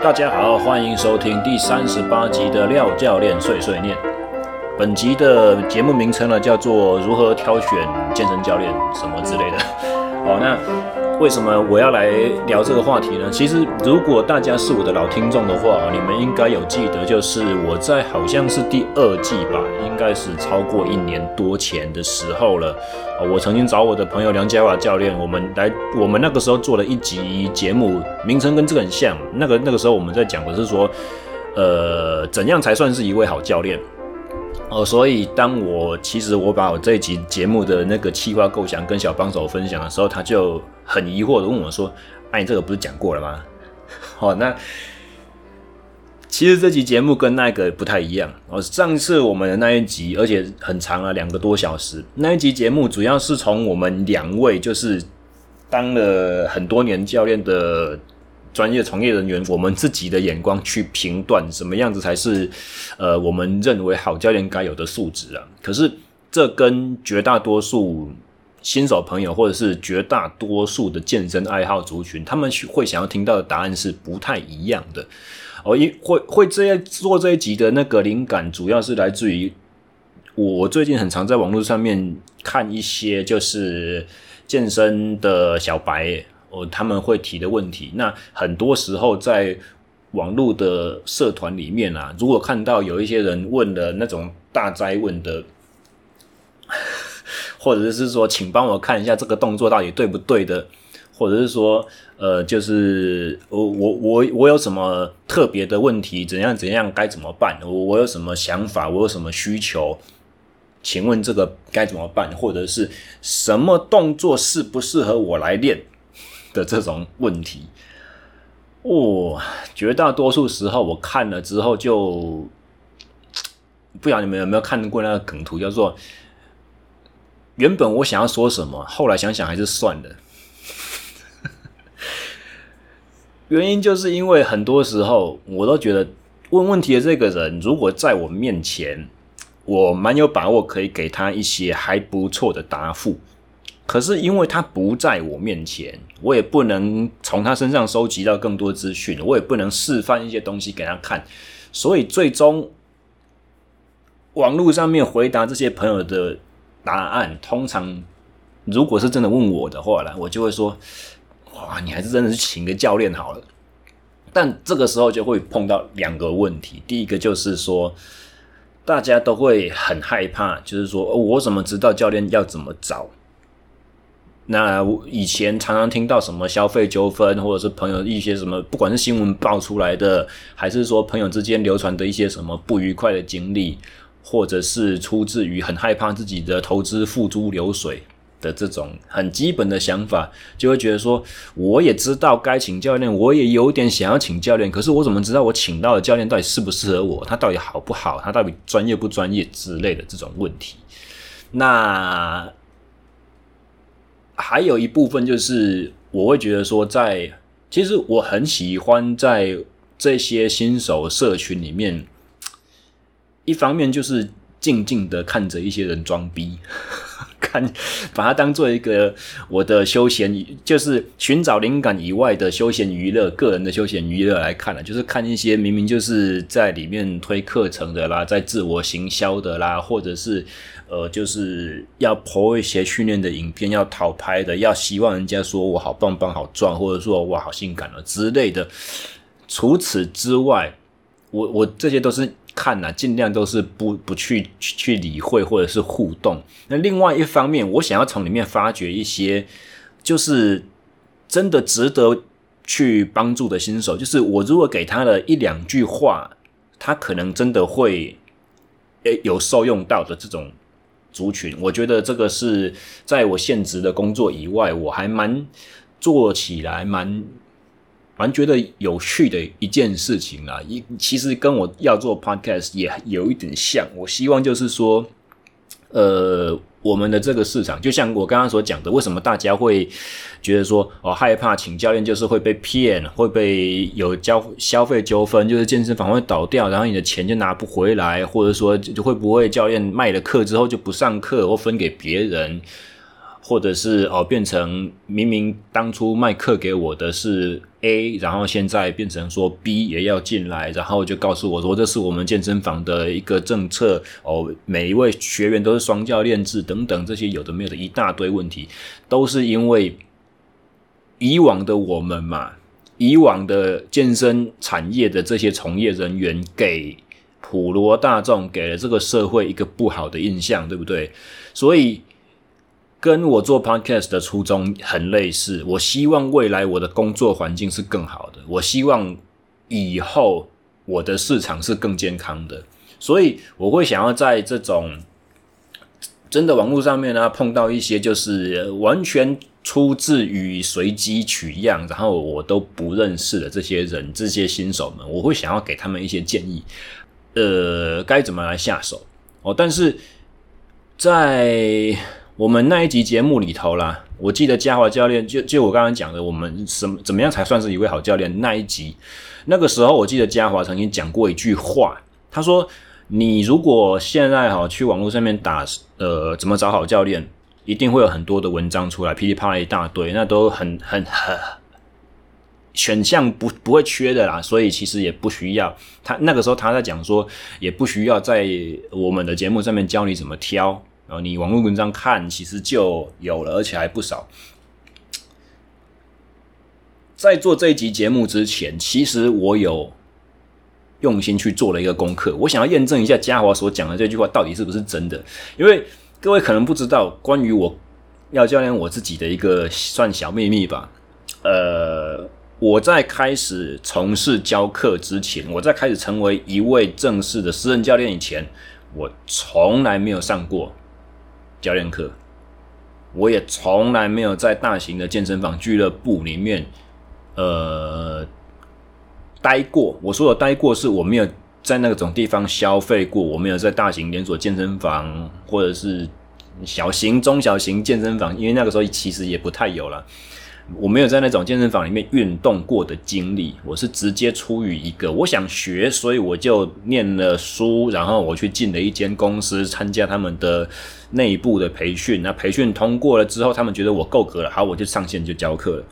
大家好，欢迎收听第三十八集的廖教练碎碎念。本集的节目名称呢，叫做如何挑选健身教练什么之类的。好，那。为什么我要来聊这个话题呢？其实，如果大家是我的老听众的话，你们应该有记得，就是我在好像是第二季吧，应该是超过一年多前的时候了。我曾经找我的朋友梁家华教练，我们来，我们那个时候做了一集节目，名称跟这个很像。那个那个时候我们在讲的是说，呃，怎样才算是一位好教练？哦，所以当我其实我把我这一集节目的那个企划构想跟小帮手分享的时候，他就很疑惑的问我说：“哎、你这个不是讲过了吗？”好、哦，那其实这集节目跟那个不太一样。哦，上次我们的那一集，而且很长啊，两个多小时。那一集节目主要是从我们两位就是当了很多年教练的。专业从业人员，我们自己的眼光去评断什么样子才是，呃，我们认为好教练该有的素质啊。可是这跟绝大多数新手朋友，或者是绝大多数的健身爱好族群，他们会想要听到的答案是不太一样的。哦，一会会这样做这一集的那个灵感，主要是来自于我最近很常在网络上面看一些就是健身的小白。哦，他们会提的问题，那很多时候在网络的社团里面啊，如果看到有一些人问的那种大灾问的，或者是说，请帮我看一下这个动作到底对不对的，或者是说，呃，就是我我我我有什么特别的问题，怎样怎样该怎么办？我我有什么想法？我有什么需求？请问这个该怎么办？或者是什么动作适不适合我来练？的这种问题，哦，绝大多数时候我看了之后就，不知道你们有没有看过那个梗图，叫做原本我想要说什么，后来想想还是算了。原因就是因为很多时候我都觉得问问题的这个人，如果在我面前，我蛮有把握可以给他一些还不错的答复。可是因为他不在我面前，我也不能从他身上收集到更多资讯，我也不能示范一些东西给他看，所以最终网络上面回答这些朋友的答案，通常如果是真的问我的话呢，我就会说：哇，你还是真的是请个教练好了。但这个时候就会碰到两个问题，第一个就是说，大家都会很害怕，就是说我怎么知道教练要怎么找？那以前常常听到什么消费纠纷，或者是朋友一些什么，不管是新闻爆出来的，还是说朋友之间流传的一些什么不愉快的经历，或者是出自于很害怕自己的投资付诸流水的这种很基本的想法，就会觉得说，我也知道该请教练，我也有点想要请教练，可是我怎么知道我请到的教练到底适不适合我？他到底好不好？他到底专业不专业之类的这种问题？那。还有一部分就是，我会觉得说在，其实我很喜欢在这些新手社群里面，一方面就是静静的看着一些人装逼，看把它当做一个我的休闲，就是寻找灵感以外的休闲娱乐，个人的休闲娱乐来看了，就是看一些明明就是在里面推课程的啦，在自我行销的啦，或者是。呃，就是要 po 一些训练的影片，要讨拍的，要希望人家说我好棒棒、好壮，或者说哇好性感了之类的。除此之外，我我这些都是看呐、尽量都是不不去去理会或者是互动。那另外一方面，我想要从里面发掘一些，就是真的值得去帮助的新手。就是我如果给他的一两句话，他可能真的会诶有受用到的这种。族群，我觉得这个是在我现职的工作以外，我还蛮做起来蛮蛮觉得有趣的一件事情啊。一其实跟我要做 podcast 也有一点像。我希望就是说，呃。我们的这个市场，就像我刚刚所讲的，为什么大家会觉得说哦害怕请教练，就是会被骗，会被有交消费纠纷，就是健身房会倒掉，然后你的钱就拿不回来，或者说就会不会教练卖了课之后就不上课或分给别人，或者是哦变成明明当初卖课给我的是 A，然后现在变成说 B 也要进来，然后就告诉我说这是我们健身房的一个政策哦，每一位学员都是双教练制等等这些有的没有的一大堆问题，都是因为以往的我们嘛，以往的健身产业的这些从业人员给普罗大众给了这个社会一个不好的印象，对不对？所以。跟我做 podcast 的初衷很类似，我希望未来我的工作环境是更好的，我希望以后我的市场是更健康的，所以我会想要在这种真的网络上面呢，碰到一些就是完全出自于随机取样，然后我都不认识的这些人，这些新手们，我会想要给他们一些建议，呃，该怎么来下手哦，但是在。我们那一集节目里头啦，我记得嘉华教练就就我刚刚讲的，我们什么怎么样才算是一位好教练？那一集那个时候，我记得嘉华曾经讲过一句话，他说：“你如果现在哈去网络上面打呃怎么找好教练，一定会有很多的文章出来，噼里啪啦一大堆，那都很很很选项不不会缺的啦，所以其实也不需要。他那个时候他在讲说，也不需要在我们的节目上面教你怎么挑。”然后你网络文章看，其实就有了，而且还不少。在做这一集节目之前，其实我有用心去做了一个功课，我想要验证一下嘉华所讲的这句话到底是不是真的。因为各位可能不知道，关于我要教练我自己的一个算小秘密吧。呃，我在开始从事教课之前，我在开始成为一位正式的私人教练以前，我从来没有上过。教练课，我也从来没有在大型的健身房俱乐部里面，呃，待过。我说的待过，是我没有在那种地方消费过，我没有在大型连锁健身房或者是小型、中小型健身房，因为那个时候其实也不太有了。我没有在那种健身房里面运动过的经历，我是直接出于一个我想学，所以我就念了书，然后我去进了一间公司，参加他们的内部的培训。那培训通过了之后，他们觉得我够格了，好，我就上线就教课了。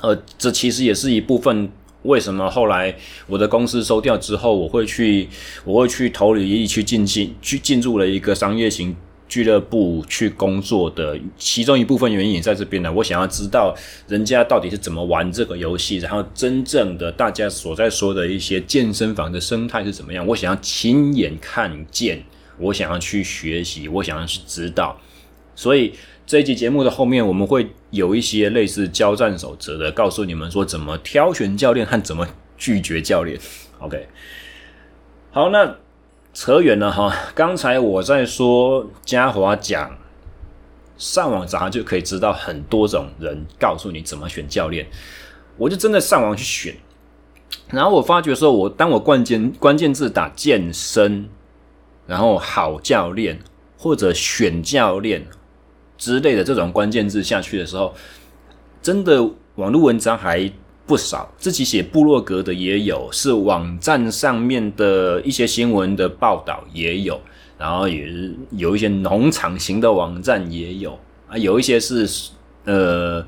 呃，这其实也是一部分为什么后来我的公司收掉之后，我会去我会去投履历去进进去进入了一个商业型。俱乐部去工作的其中一部分原因也在这边呢。我想要知道人家到底是怎么玩这个游戏，然后真正的大家所在说的一些健身房的生态是怎么样。我想要亲眼看见，我想要去学习，我想要去知道。所以这一集节目的后面，我们会有一些类似交战守则的，告诉你们说怎么挑选教练和怎么拒绝教练。OK，好，那。扯远了哈，刚才我在说嘉华讲上网查就可以知道很多种人告诉你怎么选教练，我就真的上网去选，然后我发觉说，我当我关键关键字打健身，然后好教练或者选教练之类的这种关键字下去的时候，真的网络文章还。不少自己写部落格的也有，是网站上面的一些新闻的报道也有，然后也是有一些农场型的网站也有啊，有一些是呃，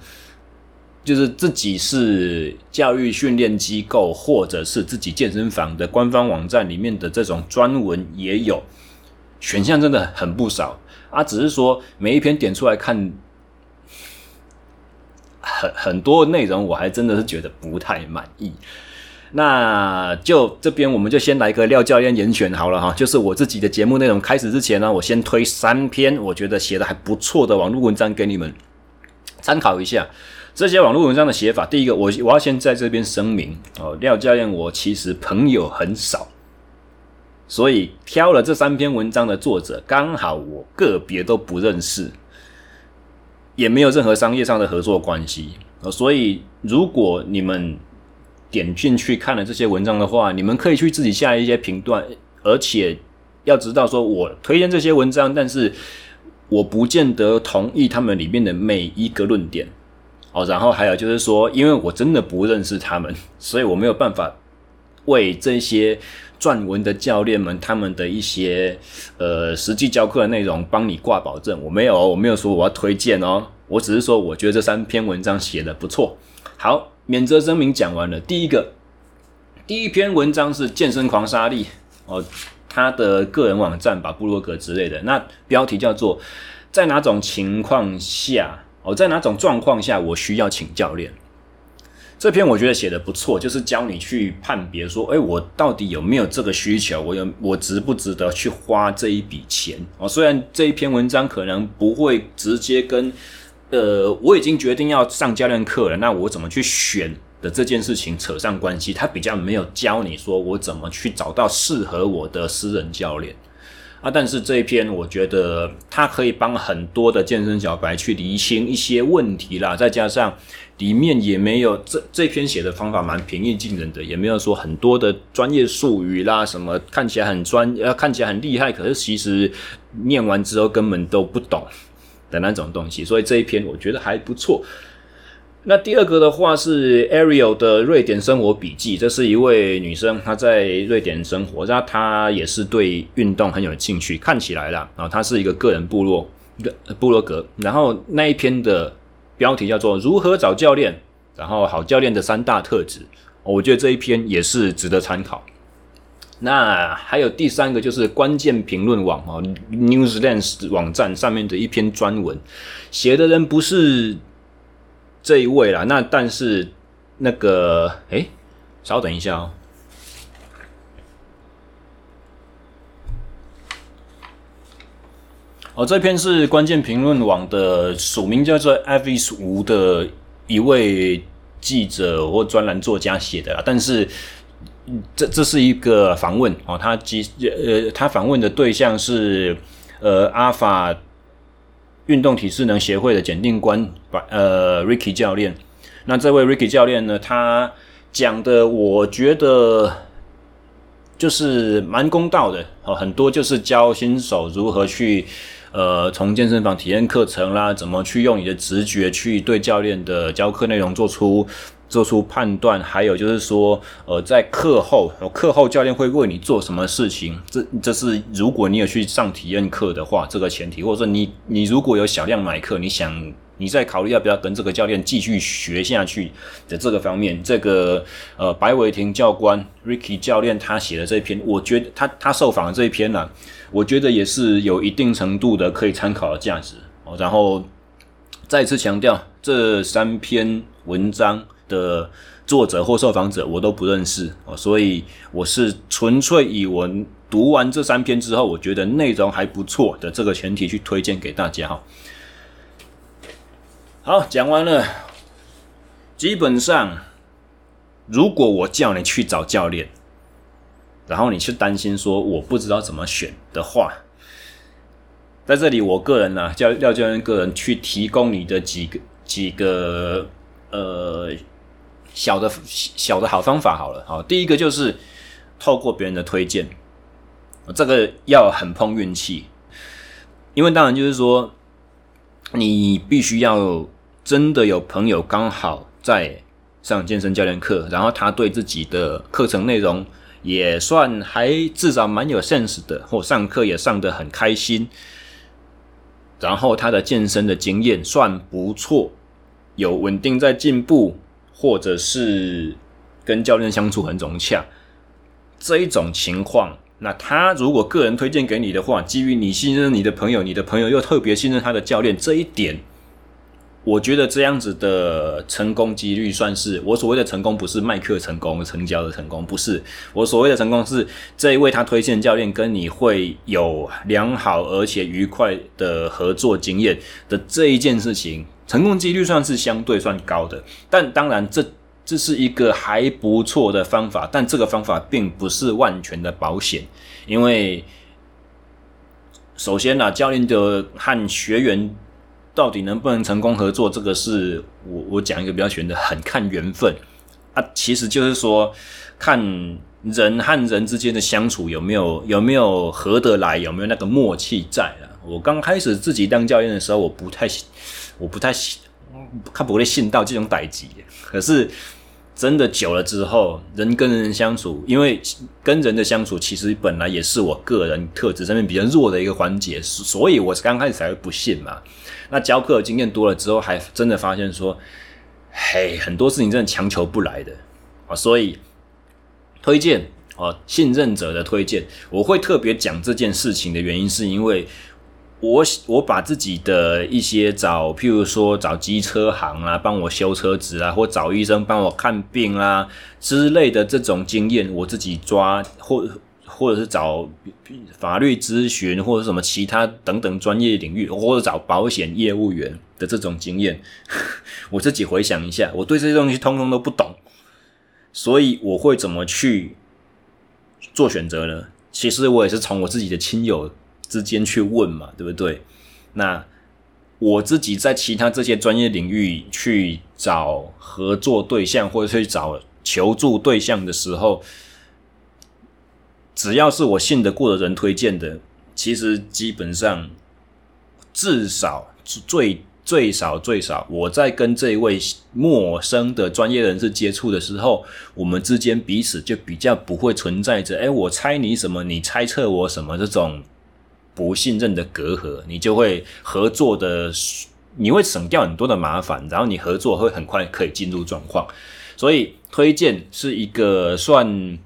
就是自己是教育训练机构或者是自己健身房的官方网站里面的这种专文也有，选项真的很不少啊，只是说每一篇点出来看。很很多内容我还真的是觉得不太满意，那就这边我们就先来一个廖教练严选好了哈，就是我自己的节目内容开始之前呢，我先推三篇我觉得写的还不错的网络文章给你们参考一下。这些网络文章的写法，第一个我我要先在这边声明哦，廖教练我其实朋友很少，所以挑了这三篇文章的作者刚好我个别都不认识。也没有任何商业上的合作关系，所以如果你们点进去看了这些文章的话，你们可以去自己下一些评断，而且要知道说，我推荐这些文章，但是我不见得同意他们里面的每一个论点。哦，然后还有就是说，因为我真的不认识他们，所以我没有办法为这些撰文的教练们他们的一些呃实际教课的内容帮你挂保证。我没有，我没有说我要推荐哦，我只是说我觉得这三篇文章写得不错。好，免责声明讲完了。第一个，第一篇文章是健身狂沙力哦，他的个人网站吧，部落格之类的。那标题叫做在哪种情况下哦，在哪种状况下我需要请教练？这篇我觉得写的不错，就是教你去判别说，诶，我到底有没有这个需求？我有，我值不值得去花这一笔钱？哦，虽然这一篇文章可能不会直接跟，呃，我已经决定要上教练课了，那我怎么去选的这件事情扯上关系？他比较没有教你说我怎么去找到适合我的私人教练啊。但是这一篇我觉得它可以帮很多的健身小白去厘清一些问题啦，再加上。里面也没有这这篇写的方法蛮平易近人的，也没有说很多的专业术语啦，什么看起来很专，呃，看起来很厉害，可是其实念完之后根本都不懂的那种东西。所以这一篇我觉得还不错。那第二个的话是 Ariel 的瑞典生活笔记，这是一位女生，她在瑞典生活，那她也是对运动很有兴趣，看起来啦，啊，她是一个个人部落部落格，然后那一篇的。标题叫做“如何找教练”，然后好教练的三大特质，我觉得这一篇也是值得参考。那还有第三个就是关键评论网哦，Newslands 网站上面的一篇专文，写的人不是这一位啦，那但是那个，诶，稍等一下哦。哦，这篇是关键评论网的署名叫做 Avis 吴的一位记者或专栏作家写的啦，但是这这是一个访问哦，他即呃他访问的对象是呃阿法运动体适能协会的检定官呃 Ricky 教练，那这位 Ricky 教练呢，他讲的我觉得就是蛮公道的哦，很多就是教新手如何去。呃，从健身房体验课程啦，怎么去用你的直觉去对教练的教课内容做出做出判断？还有就是说，呃，在课后，课后教练会为你做什么事情？这这是如果你有去上体验课的话，这个前提，或者说你你如果有小量买课，你想你在考虑要不要跟这个教练继续学下去的这个方面，这个呃白伟霆教官 Ricky 教练他写的这篇，我觉得他他受访的这一篇呢、我觉得也是有一定程度的可以参考的价值。然后再次强调，这三篇文章的作者或受访者我都不认识哦，所以我是纯粹以我读完这三篇之后，我觉得内容还不错的这个前提去推荐给大家哈。好，讲完了。基本上，如果我叫你去找教练。然后你去担心说我不知道怎么选的话，在这里我个人呢、啊，叫廖教练个人去提供你的几个几个呃小的小的好方法好了，好，第一个就是透过别人的推荐，这个要很碰运气，因为当然就是说你必须要真的有朋友刚好在上健身教练课，然后他对自己的课程内容。也算还至少蛮有 sense 的，或上课也上得很开心，然后他的健身的经验算不错，有稳定在进步，或者是跟教练相处很融洽，这一种情况，那他如果个人推荐给你的话，基于你信任你的朋友，你的朋友又特别信任他的教练，这一点。我觉得这样子的成功几率算是我所谓的成功，不是卖课成功、成交的成功，不是我所谓的成功是这一位他推荐教练跟你会有良好而且愉快的合作经验的这一件事情，成功几率算是相对算高的。但当然这这是一个还不错的方法，但这个方法并不是万全的保险，因为首先呢、教练的和学员。到底能不能成功合作？这个是我我讲一个比较玄的，很看缘分啊。其实就是说，看人和人之间的相处有没有有没有合得来，有没有那个默契在啊。我刚开始自己当教练的时候，我不太我不太信，他不会信到这种代志。可是真的久了之后，人跟人相处，因为跟人的相处其实本来也是我个人特质上面比较弱的一个环节，所以我刚开始才会不信嘛。那教课经验多了之后，还真的发现说，嘿，很多事情真的强求不来的啊。所以推荐啊，信任者的推荐，我会特别讲这件事情的原因，是因为。我我把自己的一些找，譬如说找机车行啊，帮我修车子啊，或找医生帮我看病啦、啊、之类的这种经验，我自己抓，或或者是找法律咨询，或者什么其他等等专业领域，或者找保险业务员的这种经验，我自己回想一下，我对这些东西通通都不懂，所以我会怎么去做选择呢？其实我也是从我自己的亲友。之间去问嘛，对不对？那我自己在其他这些专业领域去找合作对象或者去找求助对象的时候，只要是我信得过的人推荐的，其实基本上至少最最少最少，我在跟这位陌生的专业人士接触的时候，我们之间彼此就比较不会存在着，哎，我猜你什么，你猜测我什么这种。不信任的隔阂，你就会合作的，你会省掉很多的麻烦，然后你合作会很快可以进入状况。所以推荐是一个算，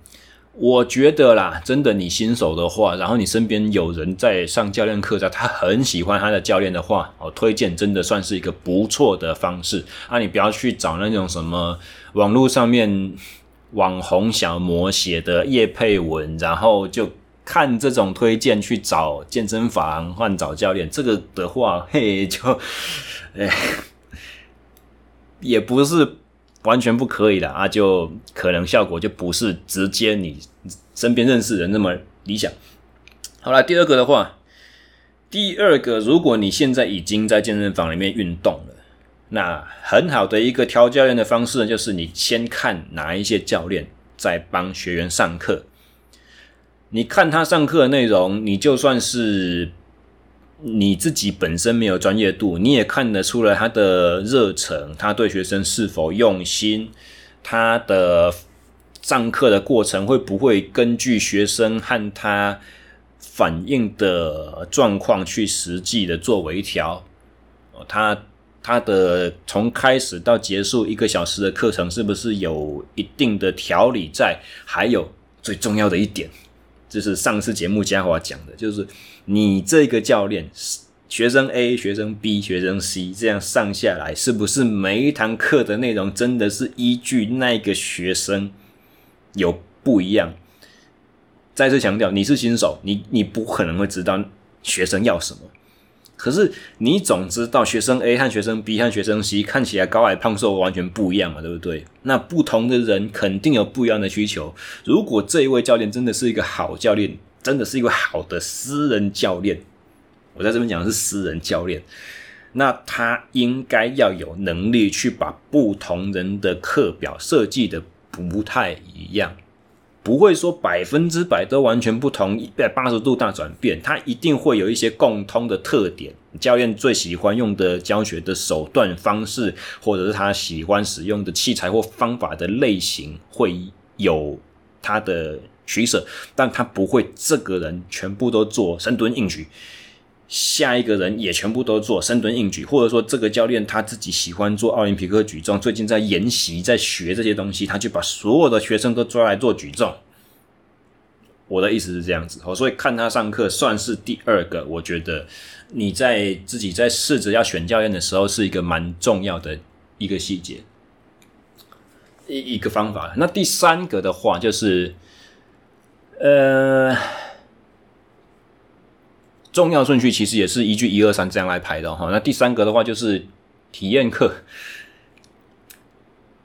我觉得啦，真的你新手的话，然后你身边有人在上教练课，他很喜欢他的教练的话，哦，推荐真的算是一个不错的方式。啊，你不要去找那种什么网络上面网红小模写的叶配文，然后就。看这种推荐去找健身房换找教练，这个的话，嘿，就，哎，也不是完全不可以的啊，就可能效果就不是直接你身边认识人那么理想。好了，第二个的话，第二个，如果你现在已经在健身房里面运动了，那很好的一个挑教练的方式呢，就是你先看哪一些教练在帮学员上课。你看他上课的内容，你就算是你自己本身没有专业度，你也看得出来他的热忱，他对学生是否用心，他的上课的过程会不会根据学生和他反映的状况去实际的做微调？他他的从开始到结束一个小时的课程，是不是有一定的条理在？还有最重要的一点。就是上次节目嘉华讲的，就是你这个教练，学生 A、学生 B、学生 C 这样上下来，是不是每一堂课的内容真的是依据那个学生有不一样？再次强调，你是新手，你你不可能会知道学生要什么。可是你总知道学生 A 和学生 B 和学生 C 看起来高矮胖瘦完全不一样嘛，对不对？那不同的人肯定有不一样的需求。如果这一位教练真的是一个好教练，真的是一个好的私人教练，我在这边讲的是私人教练，那他应该要有能力去把不同人的课表设计的不太一样。不会说百分之百都完全不同，一百八十度大转变，它一定会有一些共通的特点。教练最喜欢用的教学的手段方式，或者是他喜欢使用的器材或方法的类型，会有他的取舍，但他不会这个人全部都做深蹲硬举。下一个人也全部都做深蹲硬举，或者说这个教练他自己喜欢做奥林匹克举重，最近在研习在学这些东西，他就把所有的学生都抓来做举重。我的意思是这样子，所以看他上课算是第二个，我觉得你在自己在试着要选教练的时候，是一个蛮重要的一个细节，一一个方法。那第三个的话就是，呃。重要顺序其实也是依据一二三这样来排的哈。那第三个的话就是体验课。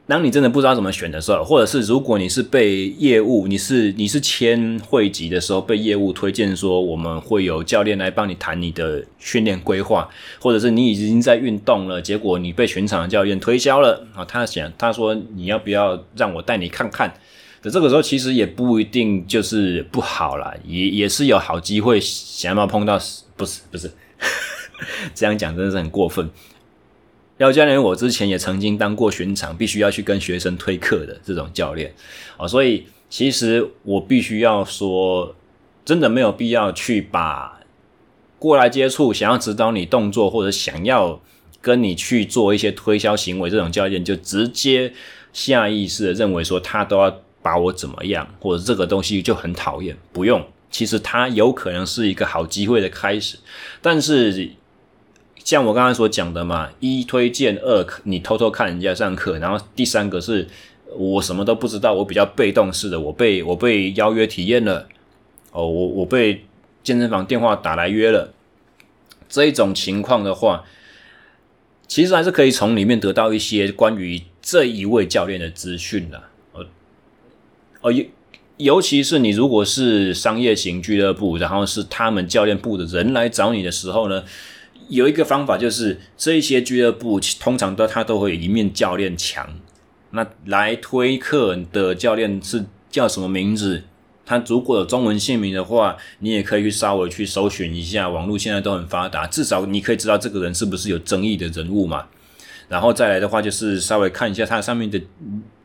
当你真的不知道怎么选的时候，或者是如果你是被业务，你是你是签会籍的时候被业务推荐说我们会有教练来帮你谈你的训练规划，或者是你已经在运动了，结果你被全场的教练推销了啊，他想他说你要不要让我带你看看？的这个时候其实也不一定就是不好啦，也也是有好机会，想要碰到，不是不是，这样讲真的是很过分。廖教练，我之前也曾经当过巡场，必须要去跟学生推课的这种教练啊，所以其实我必须要说，真的没有必要去把过来接触、想要指导你动作或者想要跟你去做一些推销行为这种教练，就直接下意识的认为说他都要把我怎么样，或者这个东西就很讨厌。不用，其实他有可能是一个好机会的开始，但是。像我刚才所讲的嘛，一推荐，二你偷偷看人家上课，然后第三个是我什么都不知道，我比较被动式的，我被我被邀约体验了，哦，我我被健身房电话打来约了，这一种情况的话，其实还是可以从里面得到一些关于这一位教练的资讯的，哦尤尤其是你如果是商业型俱乐部，然后是他们教练部的人来找你的时候呢，有一个方法，就是这一些俱乐部通常都他都会有一面教练墙。那来推课的教练是叫什么名字？他如果有中文姓名的话，你也可以去稍微去搜寻一下。网络现在都很发达，至少你可以知道这个人是不是有争议的人物嘛。然后再来的话，就是稍微看一下他上面的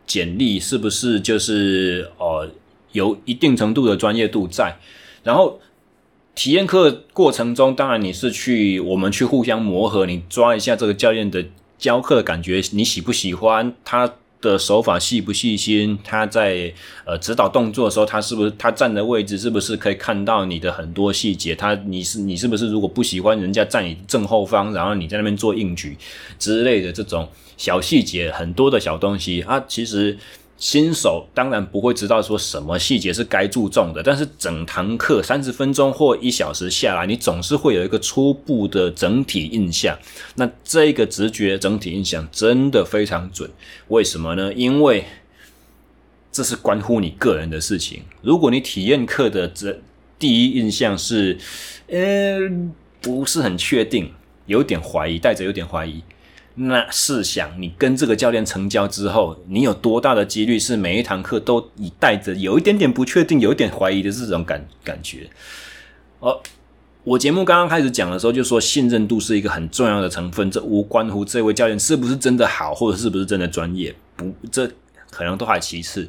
简历是不是就是呃有一定程度的专业度在，然后。体验课过程中，当然你是去我们去互相磨合，你抓一下这个教练的教课的感觉，你喜不喜欢他的手法细不细心？他在呃指导动作的时候，他是不是他站的位置是不是可以看到你的很多细节？他你是你是不是如果不喜欢人家站你正后方，然后你在那边做硬举之类的这种小细节，很多的小东西啊，其实。新手当然不会知道说什么细节是该注重的，但是整堂课三十分钟或一小时下来，你总是会有一个初步的整体印象。那这个直觉整体印象真的非常准，为什么呢？因为这是关乎你个人的事情。如果你体验课的这第一印象是，呃，不是很确定，有点怀疑，带着有点怀疑。那试想，你跟这个教练成交之后，你有多大的几率是每一堂课都以带着有一点点不确定、有一点怀疑的这种感感觉？哦，我节目刚刚开始讲的时候就说，信任度是一个很重要的成分，这无关乎这位教练是不是真的好，或者是不是真的专业，不，这可能都还其次。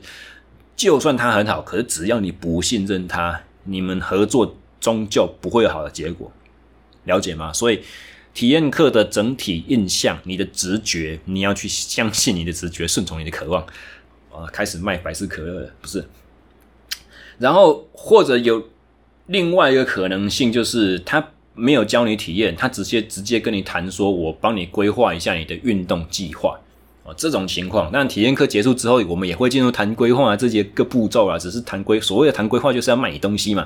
就算他很好，可是只要你不信任他，你们合作终究不会有好的结果，了解吗？所以。体验课的整体印象，你的直觉，你要去相信你的直觉，顺从你的渴望。啊，开始卖百事可乐了，不是？然后或者有另外一个可能性，就是他没有教你体验，他直接直接跟你谈说，我帮你规划一下你的运动计划。哦，这种情况，那体验课结束之后，我们也会进入谈规划这些个步骤啊，只是谈规，所谓的谈规划就是要卖你东西嘛。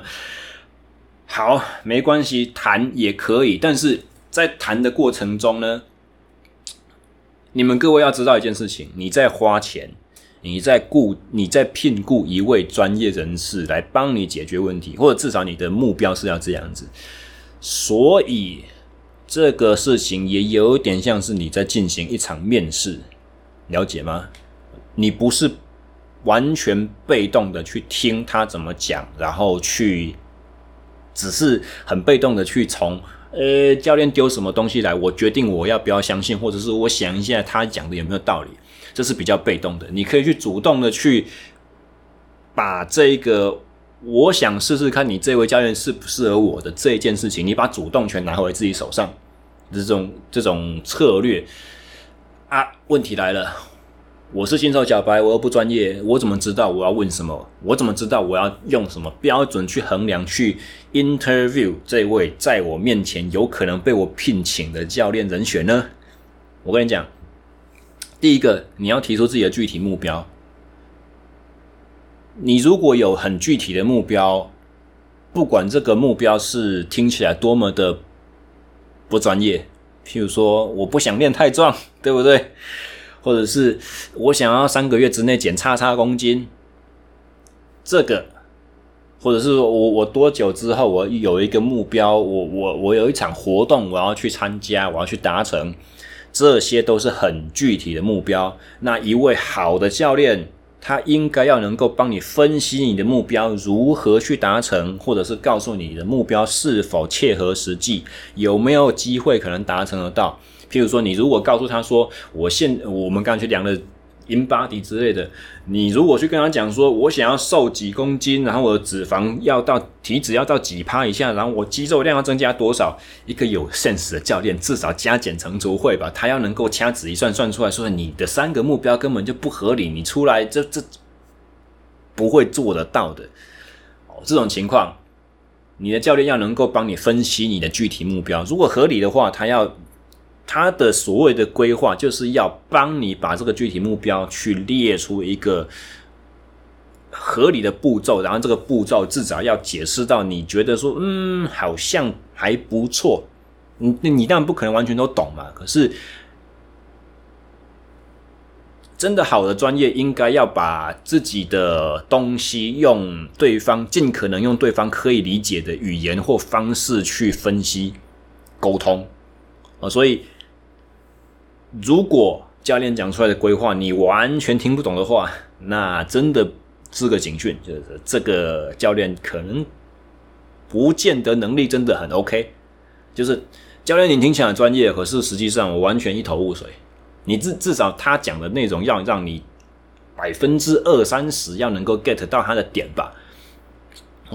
好，没关系，谈也可以，但是。在谈的过程中呢，你们各位要知道一件事情：你在花钱，你在雇，你在聘雇一位专业人士来帮你解决问题，或者至少你的目标是要这样子。所以这个事情也有点像是你在进行一场面试，了解吗？你不是完全被动的去听他怎么讲，然后去，只是很被动的去从。呃，教练丢什么东西来，我决定我要不要相信，或者是我想一下他讲的有没有道理，这是比较被动的。你可以去主动的去把这个，我想试试看你这位教练适不适合我的这一件事情，你把主动权拿回自己手上，这种这种策略啊，问题来了。我是新手小白，我又不专业，我怎么知道我要问什么？我怎么知道我要用什么标准去衡量、去 interview 这位在我面前有可能被我聘请的教练人选呢？我跟你讲，第一个，你要提出自己的具体目标。你如果有很具体的目标，不管这个目标是听起来多么的不专业，譬如说，我不想练太壮，对不对？或者是我想要三个月之内减叉叉公斤，这个，或者是我我多久之后我有一个目标，我我我有一场活动我要去参加，我要去达成，这些都是很具体的目标。那一位好的教练，他应该要能够帮你分析你的目标如何去达成，或者是告诉你的目标是否切合实际，有没有机会可能达成得到。譬如说，你如果告诉他说，我现我们刚才去量的 InBody 之类的，你如果去跟他讲说，我想要瘦几公斤，然后我的脂肪要到体脂要到几趴以下，然后我肌肉量要增加多少，一个有 sense 的教练至少加减乘除会吧，他要能够掐指一算算出来说，你的三个目标根本就不合理，你出来这这不会做得到的。哦，这种情况。你的教练要能够帮你分析你的具体目标，如果合理的话，他要他的所谓的规划就是要帮你把这个具体目标去列出一个合理的步骤，然后这个步骤至少要解释到你觉得说，嗯，好像还不错。你你当然不可能完全都懂嘛，可是。真的好的专业应该要把自己的东西用对方尽可能用对方可以理解的语言或方式去分析沟通啊，所以如果教练讲出来的规划你完全听不懂的话，那真的是个警讯，就是这个教练可能不见得能力真的很 OK，就是教练你听起来专业，可是实际上我完全一头雾水。你至至少他讲的内容要让你百分之二三十要能够 get 到他的点吧，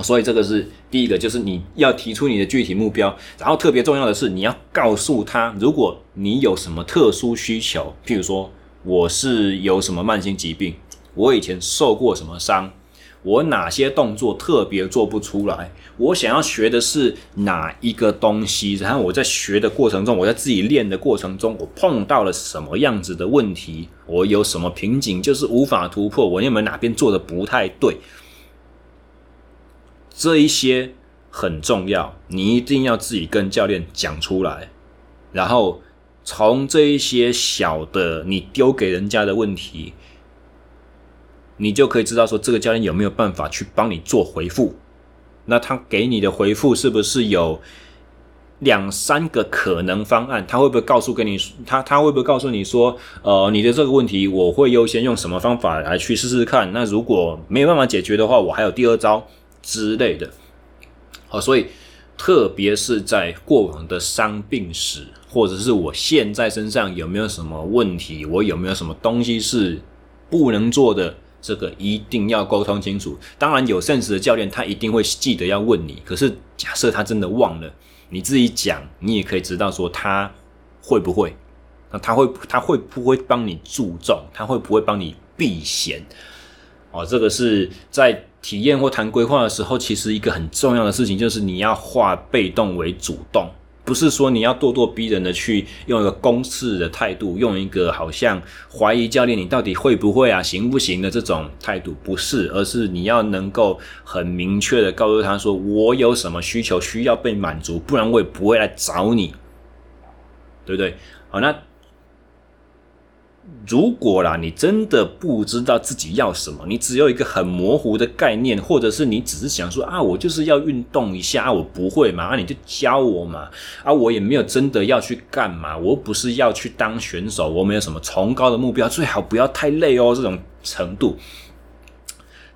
所以这个是第一个，就是你要提出你的具体目标，然后特别重要的是你要告诉他，如果你有什么特殊需求，譬如说我是有什么慢性疾病，我以前受过什么伤。我哪些动作特别做不出来？我想要学的是哪一个东西？然后我在学的过程中，我在自己练的过程中，我碰到了什么样子的问题？我有什么瓶颈，就是无法突破？我有没有哪边做的不太对？这一些很重要，你一定要自己跟教练讲出来，然后从这一些小的你丢给人家的问题。你就可以知道说，这个教练有没有办法去帮你做回复？那他给你的回复是不是有两三个可能方案？他会不会告诉跟你他他会不会告诉你说，呃，你的这个问题我会优先用什么方法来去试试看？那如果没有办法解决的话，我还有第二招之类的。好，所以特别是在过往的伤病史，或者是我现在身上有没有什么问题，我有没有什么东西是不能做的？这个一定要沟通清楚。当然，有 sense 的教练，他一定会记得要问你。可是，假设他真的忘了，你自己讲，你也可以知道说他会不会，那他会他会不会帮你注重，他会不会帮你避嫌？哦，这个是在体验或谈规划的时候，其实一个很重要的事情，就是你要化被动为主动。不是说你要咄咄逼人的去用一个公式的态度，用一个好像怀疑教练你到底会不会啊，行不行的这种态度，不是，而是你要能够很明确的告诉他说，我有什么需求需要被满足，不然我也不会来找你，对不对？好，那。如果啦，你真的不知道自己要什么，你只有一个很模糊的概念，或者是你只是想说啊，我就是要运动一下啊，我不会嘛，啊，你就教我嘛，啊，我也没有真的要去干嘛，我不是要去当选手，我没有什么崇高的目标，最好不要太累哦，这种程度，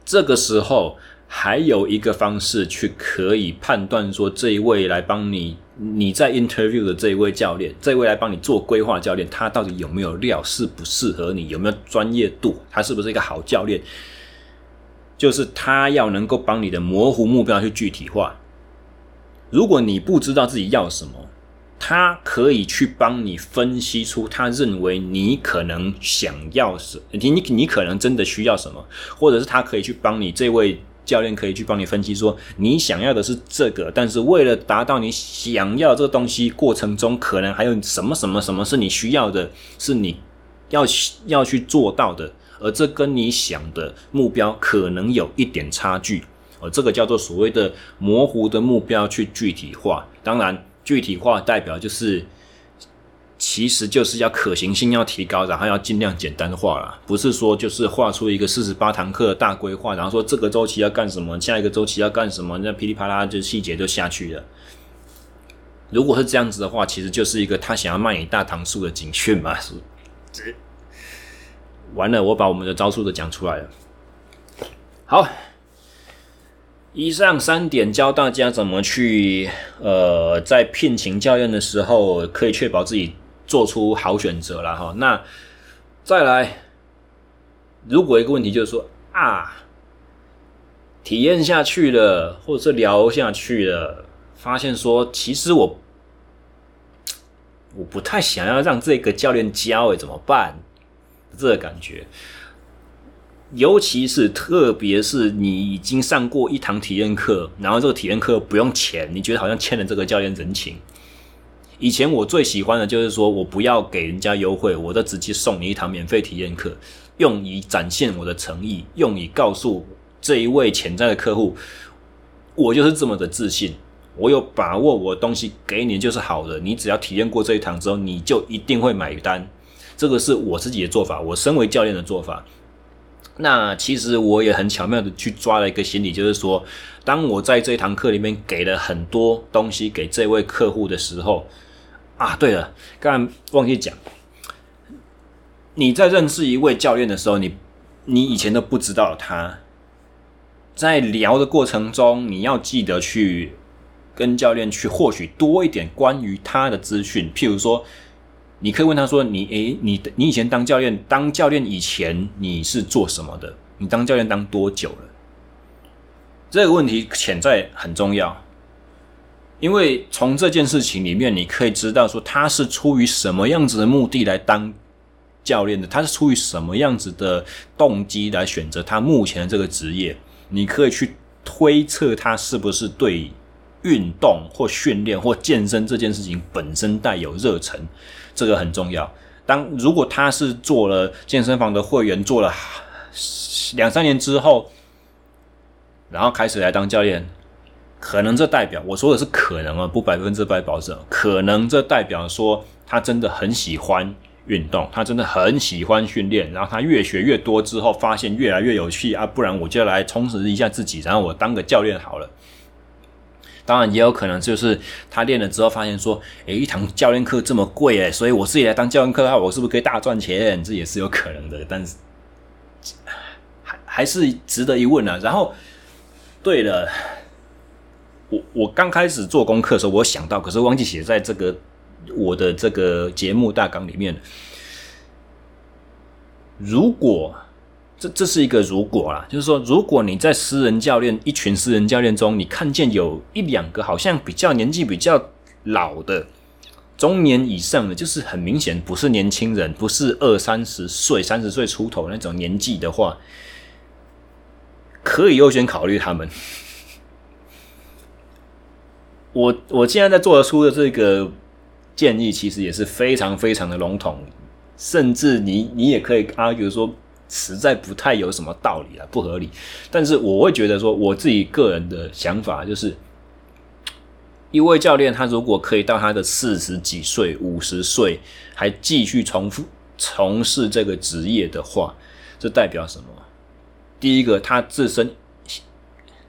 这个时候。还有一个方式去可以判断说，这一位来帮你，你在 interview 的这一位教练，这位来帮你做规划教练，他到底有没有料，适不适合你，有没有专业度，他是不是一个好教练？就是他要能够帮你的模糊目标去具体化。如果你不知道自己要什么，他可以去帮你分析出他认为你可能想要什，你你你可能真的需要什么，或者是他可以去帮你这位。教练可以去帮你分析说，你想要的是这个，但是为了达到你想要这个东西过程中，可能还有什么什么什么是你需要的，是你要要去做到的，而这跟你想的目标可能有一点差距，而这个叫做所谓的模糊的目标去具体化。当然，具体化代表就是。其实就是要可行性要提高，然后要尽量简单化啦，不是说就是画出一个四十八堂课的大规划，然后说这个周期要干什么，下一个周期要干什么，那噼里啪啦就细节就下去了。如果是这样子的话，其实就是一个他想要卖你大堂数的警讯嘛，是？完了，我把我们的招数都讲出来了。好，以上三点教大家怎么去呃，在聘请教练的时候可以确保自己。做出好选择了哈。那再来，如果一个问题就是说啊，体验下去了，或者是聊下去了，发现说其实我我不太想要让这个教练教，诶，怎么办？这个感觉。尤其是特别是你已经上过一堂体验课，然后这个体验课不用钱，你觉得好像欠了这个教练人情。以前我最喜欢的就是说我不要给人家优惠，我就直接送你一堂免费体验课，用以展现我的诚意，用以告诉这一位潜在的客户，我就是这么的自信，我有把握，我的东西给你就是好的，你只要体验过这一堂之后，你就一定会买单。这个是我自己的做法，我身为教练的做法。那其实我也很巧妙的去抓了一个心理，就是说，当我在这一堂课里面给了很多东西给这位客户的时候，啊，对了，刚才忘记讲，你在认识一位教练的时候，你你以前都不知道他，在聊的过程中，你要记得去跟教练去获取多一点关于他的资讯，譬如说。你可以问他说：“你诶，你你以前当教练，当教练以前你是做什么的？你当教练当多久了？”这个问题潜在很重要，因为从这件事情里面，你可以知道说他是出于什么样子的目的来当教练的，他是出于什么样子的动机来选择他目前的这个职业。你可以去推测他是不是对运动或训练或健身这件事情本身带有热忱。这个很重要。当如果他是做了健身房的会员，做了两三年之后，然后开始来当教练，可能这代表我说的是可能啊，不百分之百保证。可能这代表说他真的很喜欢运动，他真的很喜欢训练，然后他越学越多之后，发现越来越有趣啊，不然我就来充实一下自己，然后我当个教练好了。当然也有可能，就是他练了之后发现说，诶，一堂教练课这么贵诶，所以我自己来当教练课的话，我是不是可以大赚钱？这也是有可能的，但是还还是值得一问啊。然后，对了，我我刚开始做功课的时候，我想到，可是忘记写在这个我的这个节目大纲里面。如果这这是一个如果啦，就是说，如果你在私人教练一群私人教练中，你看见有一两个好像比较年纪比较老的中年以上的，就是很明显不是年轻人，不是二三十岁、三十岁出头那种年纪的话，可以优先考虑他们。我我现在在做的出的这个建议，其实也是非常非常的笼统，甚至你你也可以 argue 说。实在不太有什么道理啊，不合理。但是我会觉得说，我自己个人的想法就是，一位教练他如果可以到他的四十几岁、五十岁还继续重复从事这个职业的话，这代表什么？第一个，他自身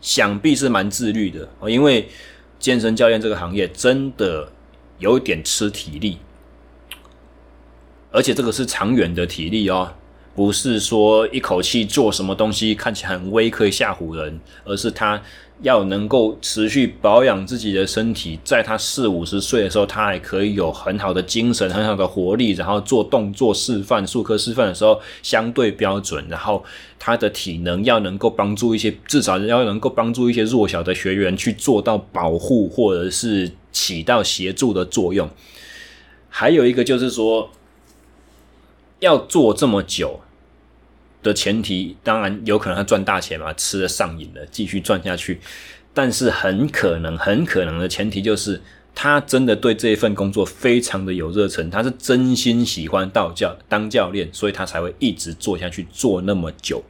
想必是蛮自律的，因为健身教练这个行业真的有点吃体力，而且这个是长远的体力哦。不是说一口气做什么东西看起来很威可以吓唬人，而是他要能够持续保养自己的身体，在他四五十岁的时候，他还可以有很好的精神、很好的活力，然后做动作示范、术科示范的时候相对标准，然后他的体能要能够帮助一些，至少要能够帮助一些弱小的学员去做到保护或者是起到协助的作用。还有一个就是说。要做这么久的前提，当然有可能他赚大钱嘛，吃了上瘾了，继续赚下去。但是很可能、很可能的前提就是，他真的对这一份工作非常的有热忱，他是真心喜欢道教当教练，所以他才会一直做下去，做那么久。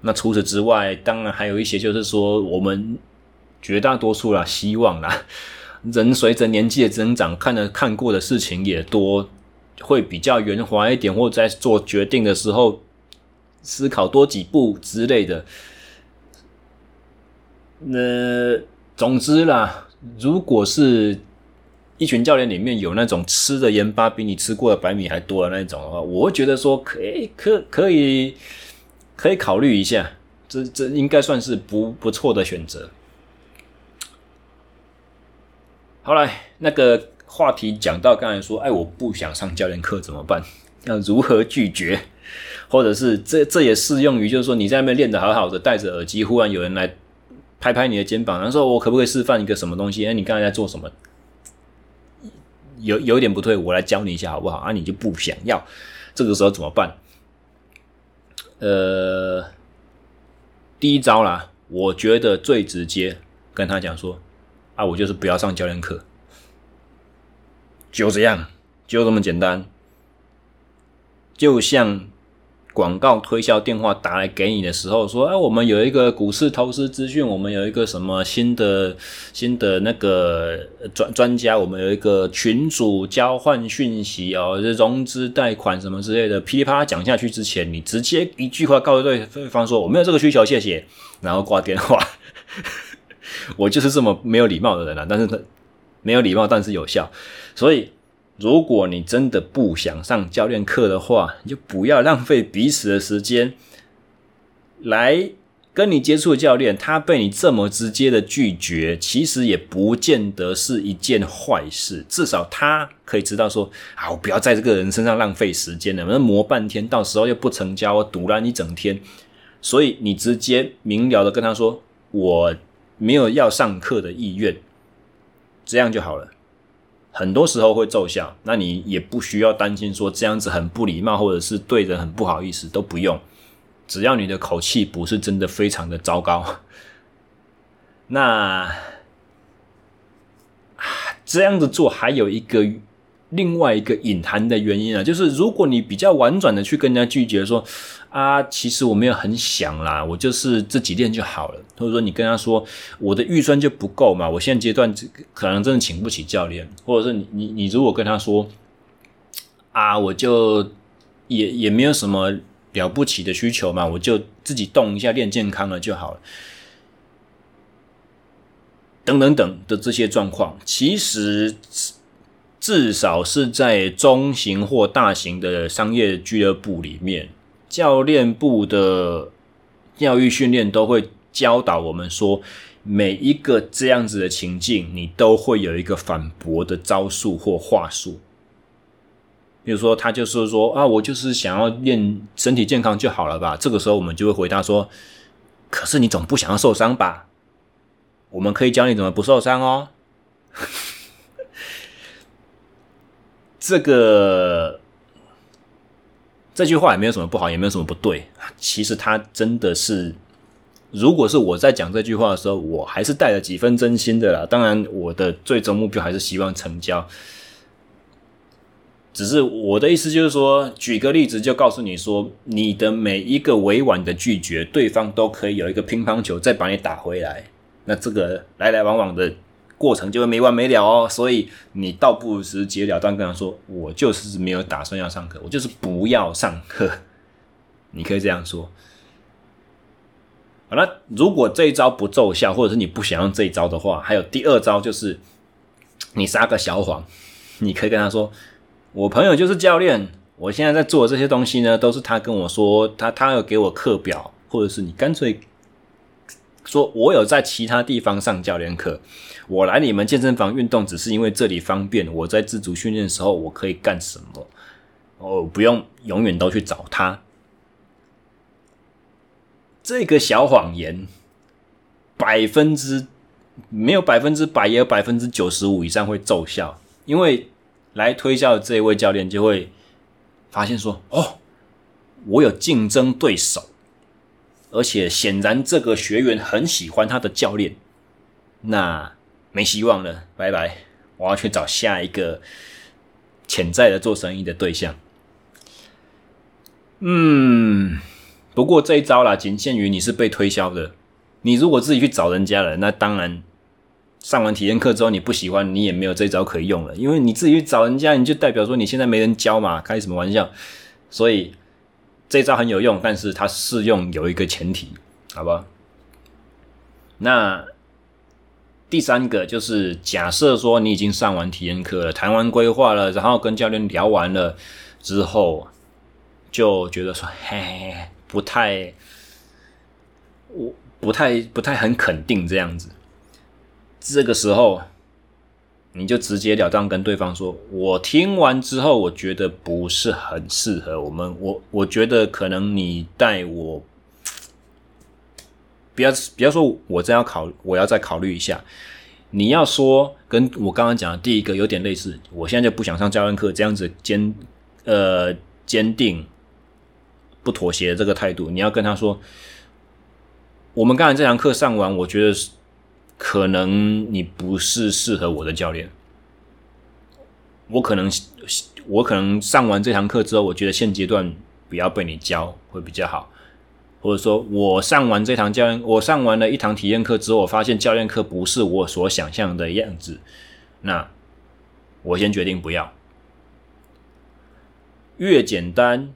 那除此之外，当然还有一些，就是说我们绝大多数啦，希望啦，人随着年纪的增长，看的看过的事情也多。会比较圆滑一点，或者在做决定的时候思考多几步之类的。那总之啦，如果是一群教练里面有那种吃的盐巴比你吃过的白米还多的那种的话，我会觉得说可以可可以可以考虑一下，这这应该算是不不错的选择。好来，那个。话题讲到刚才说，哎，我不想上教练课怎么办？要如何拒绝？或者是这这也适用于，就是说你在那边练得好好的，戴着耳机，忽然有人来拍拍你的肩膀，然后说我可不可以示范一个什么东西？哎，你刚才在做什么？有有点不对，我来教你一下好不好？啊，你就不想要，这个时候怎么办？呃，第一招啦，我觉得最直接，跟他讲说，啊，我就是不要上教练课，就这样，就这么简单，就像。广告推销电话打来给你的时候，说：“哎，我们有一个股市投资资讯，我们有一个什么新的新的那个专专家，我们有一个群组交换讯息哦，这融资贷款什么之类的，噼里啪啦讲下去之前，你直接一句话告诉对方说我没有这个需求，谢谢，然后挂电话。我就是这么没有礼貌的人啊，但是他没有礼貌，但是有效，所以。”如果你真的不想上教练课的话，你就不要浪费彼此的时间。来跟你接触的教练，他被你这么直接的拒绝，其实也不见得是一件坏事。至少他可以知道说，啊，我不要在这个人身上浪费时间了，那磨半天，到时候又不成交，我赌烂一整天。所以你直接明了的跟他说，我没有要上课的意愿，这样就好了。很多时候会奏效，那你也不需要担心说这样子很不礼貌，或者是对人很不好意思，都不用。只要你的口气不是真的非常的糟糕，那这样子做还有一个。另外一个隐含的原因啊，就是如果你比较婉转的去跟人家拒绝说啊，其实我没有很想啦，我就是自己练就好了，或者说你跟他说我的预算就不够嘛，我现阶段可能真的请不起教练，或者是你你你如果跟他说啊，我就也也没有什么了不起的需求嘛，我就自己动一下练健康了就好了，等等等的这些状况，其实。至少是在中型或大型的商业俱乐部里面，教练部的教育训练都会教导我们说，每一个这样子的情境，你都会有一个反驳的招数或话术。比如说，他就是说啊，我就是想要练身体健康就好了吧？这个时候，我们就会回答说，可是你总不想要受伤吧？我们可以教你怎么不受伤哦。这个这句话也没有什么不好，也没有什么不对。其实他真的是，如果是我在讲这句话的时候，我还是带了几分真心的啦。当然，我的最终目标还是希望成交。只是我的意思就是说，举个例子，就告诉你说，你的每一个委婉的拒绝，对方都可以有一个乒乓球再把你打回来。那这个来来往往的。过程就会没完没了哦，所以你倒不如直截了当跟他说：“我就是没有打算要上课，我就是不要上课。”你可以这样说。好了，如果这一招不奏效，或者是你不想用这一招的话，还有第二招，就是你撒个小谎。你可以跟他说：“我朋友就是教练，我现在在做的这些东西呢，都是他跟我说，他他有给我课表，或者是你干脆。”说我有在其他地方上教练课，我来你们健身房运动只是因为这里方便。我在自主训练的时候，我可以干什么？哦不用永远都去找他。这个小谎言，百分之没有百分之百，也有百分之九十五以上会奏效。因为来推销的这一位教练就会发现说：“哦，我有竞争对手。”而且显然，这个学员很喜欢他的教练，那没希望了，拜拜！我要去找下一个潜在的做生意的对象。嗯，不过这一招啦，仅限于你是被推销的。你如果自己去找人家了，那当然上完体验课之后你不喜欢，你也没有这一招可以用了，因为你自己去找人家，你就代表说你现在没人教嘛，开什么玩笑？所以。这招很有用，但是它适用有一个前提，好吧？那第三个就是假设说你已经上完体验课了，谈完规划了，然后跟教练聊完了之后，就觉得说，嘿，嘿，嘿，不太，我不太不太很肯定这样子。这个时候，你就直截了当跟对方说：“我听完之后，我觉得不是很适合我们。我我觉得可能你带我，不要不要说，我真要考，我要再考虑一下。你要说跟我刚刚讲的第一个有点类似，我现在就不想上教练课，这样子坚呃坚定不妥协的这个态度，你要跟他说，我们刚才这堂课上完，我觉得是。”可能你不是适合我的教练，我可能我可能上完这堂课之后，我觉得现阶段不要被你教会比较好，或者说我上完这堂教练，我上完了一堂体验课之后，我发现教练课不是我所想象的样子，那我先决定不要，越简单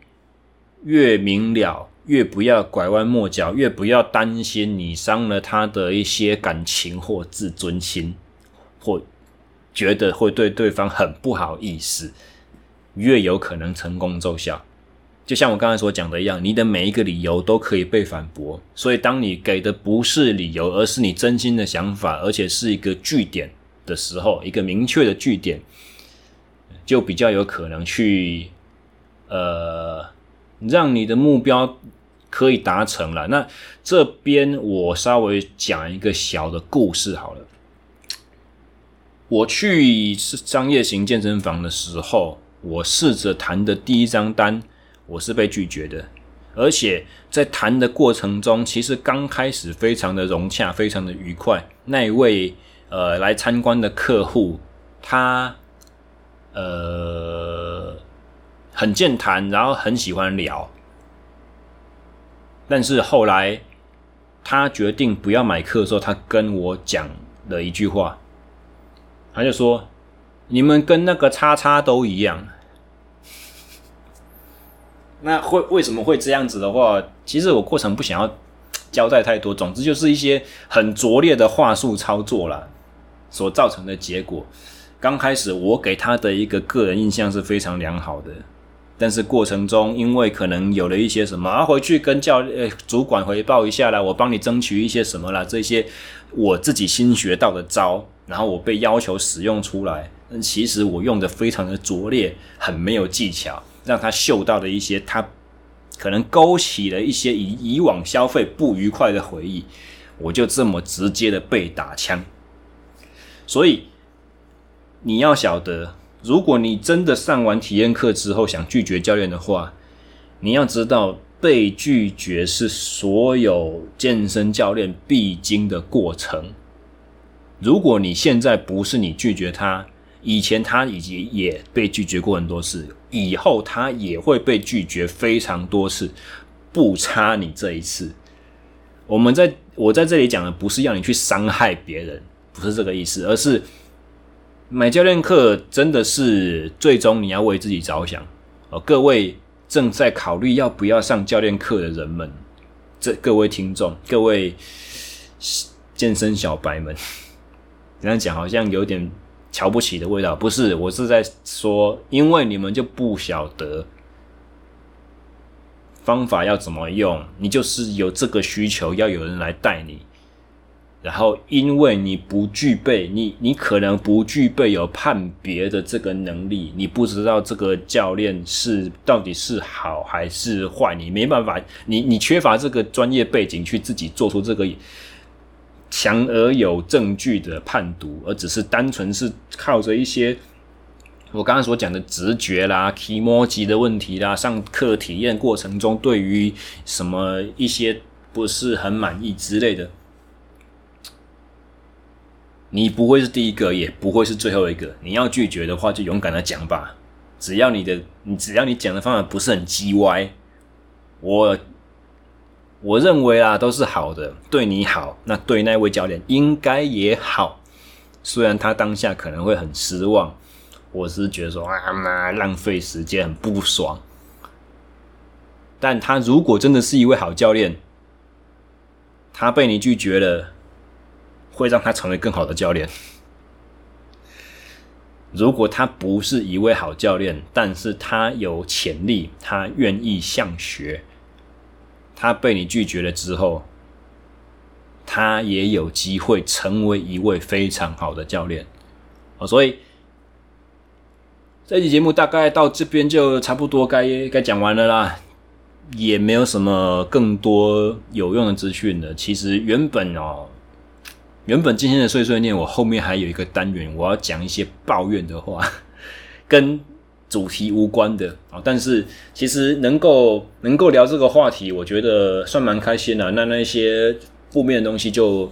越明了。越不要拐弯抹角，越不要担心你伤了他的一些感情或自尊心，或觉得会对对方很不好意思，越有可能成功奏效。就像我刚才所讲的一样，你的每一个理由都可以被反驳。所以，当你给的不是理由，而是你真心的想法，而且是一个据点的时候，一个明确的据点，就比较有可能去呃。让你的目标可以达成了。那这边我稍微讲一个小的故事好了。我去商业型健身房的时候，我试着谈的第一张单，我是被拒绝的。而且在谈的过程中，其实刚开始非常的融洽，非常的愉快。那一位呃来参观的客户，他呃。很健谈，然后很喜欢聊，但是后来他决定不要买课的时候，他跟我讲了一句话，他就说：“你们跟那个叉叉都一样。”那会为什么会这样子的话？其实我过程不想要交代太多，总之就是一些很拙劣的话术操作啦，所造成的结果。刚开始我给他的一个个人印象是非常良好的。但是过程中，因为可能有了一些什么，啊，回去跟教呃主管回报一下啦，我帮你争取一些什么啦，这些我自己新学到的招，然后我被要求使用出来，但其实我用的非常的拙劣，很没有技巧，让他嗅到了一些他可能勾起了一些以以往消费不愉快的回忆，我就这么直接的被打枪，所以你要晓得。如果你真的上完体验课之后想拒绝教练的话，你要知道被拒绝是所有健身教练必经的过程。如果你现在不是你拒绝他，以前他已经也被拒绝过很多次，以后他也会被拒绝非常多次，不差你这一次。我们在我在这里讲的不是要你去伤害别人，不是这个意思，而是。买教练课真的是最终你要为自己着想哦，各位正在考虑要不要上教练课的人们，这各位听众，各位健身小白们，这样讲好像有点瞧不起的味道，不是，我是在说，因为你们就不晓得方法要怎么用，你就是有这个需求，要有人来带你。然后，因为你不具备，你你可能不具备有判别的这个能力，你不知道这个教练是到底是好还是坏，你没办法，你你缺乏这个专业背景去自己做出这个强而有证据的判读，而只是单纯是靠着一些我刚刚所讲的直觉啦、提摸级的问题啦，上课体验过程中对于什么一些不是很满意之类的。你不会是第一个，也不会是最后一个。你要拒绝的话，就勇敢的讲吧。只要你的，你只要你讲的方法不是很鸡歪，我我认为啊，都是好的，对你好，那对那位教练应该也好。虽然他当下可能会很失望，我是觉得说啊妈，浪费时间，很不爽。但他如果真的是一位好教练，他被你拒绝了。会让他成为更好的教练。如果他不是一位好教练，但是他有潜力，他愿意向学，他被你拒绝了之后，他也有机会成为一位非常好的教练。哦，所以这期节目大概到这边就差不多该该讲完了啦，也没有什么更多有用的资讯了。其实原本哦，原本今天的碎碎念，我后面还有一个单元，我要讲一些抱怨的话，跟主题无关的啊。但是其实能够能够聊这个话题，我觉得算蛮开心的。那那些负面的东西就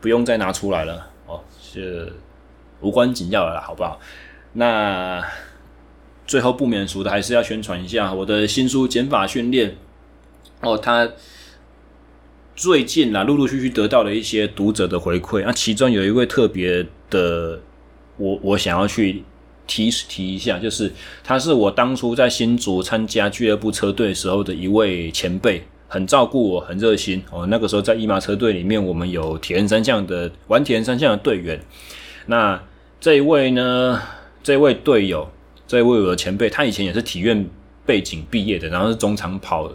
不用再拿出来了哦，是。无关紧要的啦，好不好？那最后不免俗的，还是要宣传一下我的新书《减法训练》哦。他最近啦，陆陆续续得到了一些读者的回馈。那其中有一位特别的，我我想要去提提一下，就是他是我当初在新竹参加俱乐部车队时候的一位前辈，很照顾我，很热心哦。那个时候在一马车队里面，我们有铁人三项的玩铁人三项的队员。那这一位呢？这位队友，这位我的前辈，他以前也是体院背景毕业的，然后是中长跑。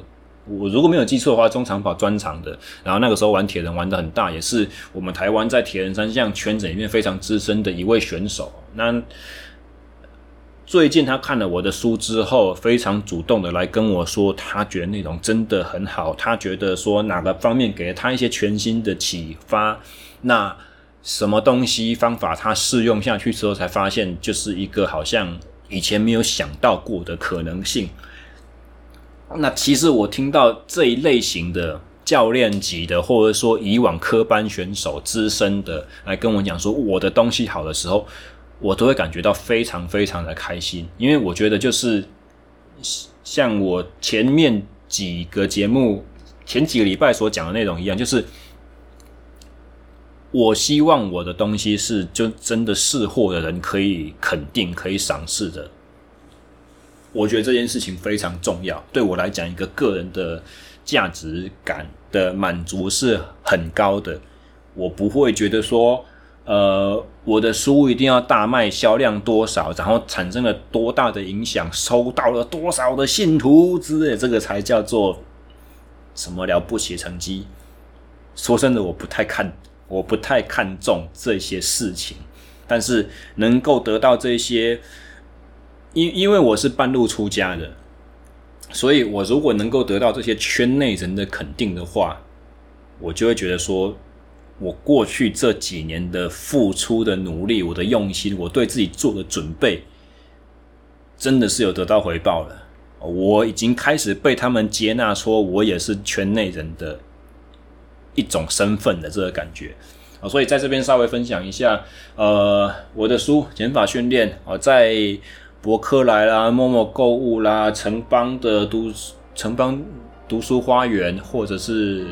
我如果没有记错的话，中长跑专长的。然后那个时候玩铁人玩得很大，也是我们台湾在铁人三项圈子里面非常资深的一位选手。那最近他看了我的书之后，非常主动的来跟我说，他觉得内容真的很好，他觉得说哪个方面给了他一些全新的启发。那什么东西方法，他试用下去之后，才发现就是一个好像以前没有想到过的可能性。那其实我听到这一类型的教练级的，或者说以往科班选手资深的来跟我讲说我的东西好的时候，我都会感觉到非常非常的开心，因为我觉得就是像我前面几个节目前几个礼拜所讲的内容一样，就是。我希望我的东西是就真的试货的人可以肯定、可以赏识的。我觉得这件事情非常重要，对我来讲，一个个人的价值感的满足是很高的。我不会觉得说，呃，我的书一定要大卖，销量多少，然后产生了多大的影响，收到了多少的信徒之类，这个才叫做什么了不起成绩。说真的，我不太看。我不太看重这些事情，但是能够得到这些，因因为我是半路出家的，所以我如果能够得到这些圈内人的肯定的话，我就会觉得说，我过去这几年的付出的努力，我的用心，我对自己做的准备，真的是有得到回报了。我已经开始被他们接纳，说我也是圈内人的。一种身份的这个感觉啊，所以在这边稍微分享一下，呃，我的书《减法训练》啊，在博客来啦、默默购物啦、城邦的读城邦读书花园，或者是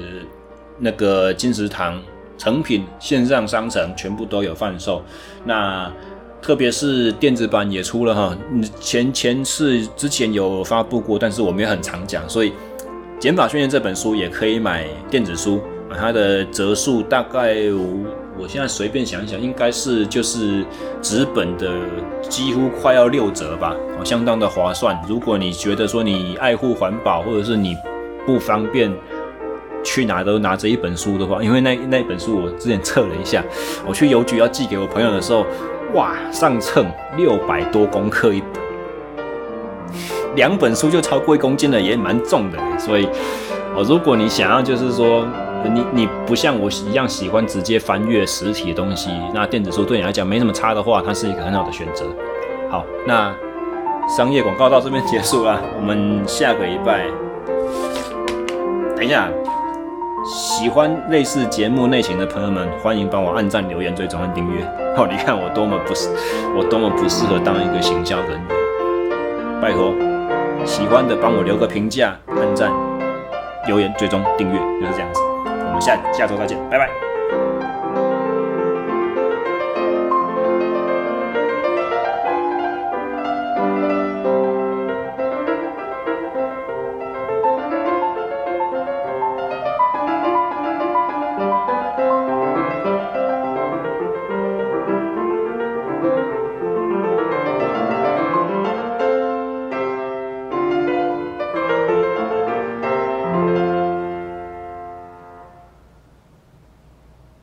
那个金石堂成品线上商城，全部都有贩售。那特别是电子版也出了哈，前前次之前有发布过，但是我没有很常讲，所以《减法训练》这本书也可以买电子书。它的折数大概我，我现在随便想一想，应该是就是纸本的几乎快要六折吧，哦，相当的划算。如果你觉得说你爱护环保，或者是你不方便去哪都拿着一本书的话，因为那 那本书我之前测了一下，我去邮局要寄给我朋友的时候，哇，上秤六百多公克一本，两本书就超过一公斤了，也蛮重的。所以，哦，如果你想要就是说。你你不像我一样喜欢直接翻阅实体的东西，那电子书对你来讲没什么差的话，它是一个很好的选择。好，那商业广告到这边结束了，我们下个礼拜，等一下，喜欢类似节目类型的朋友们，欢迎帮我按赞、留言、追踪和订阅。哦，你看我多么不适，我多么不适合当一个行销人员。拜托，喜欢的帮我留个评价、按赞、留言、追踪、订阅，就是这样子。我们下下周再见，拜拜。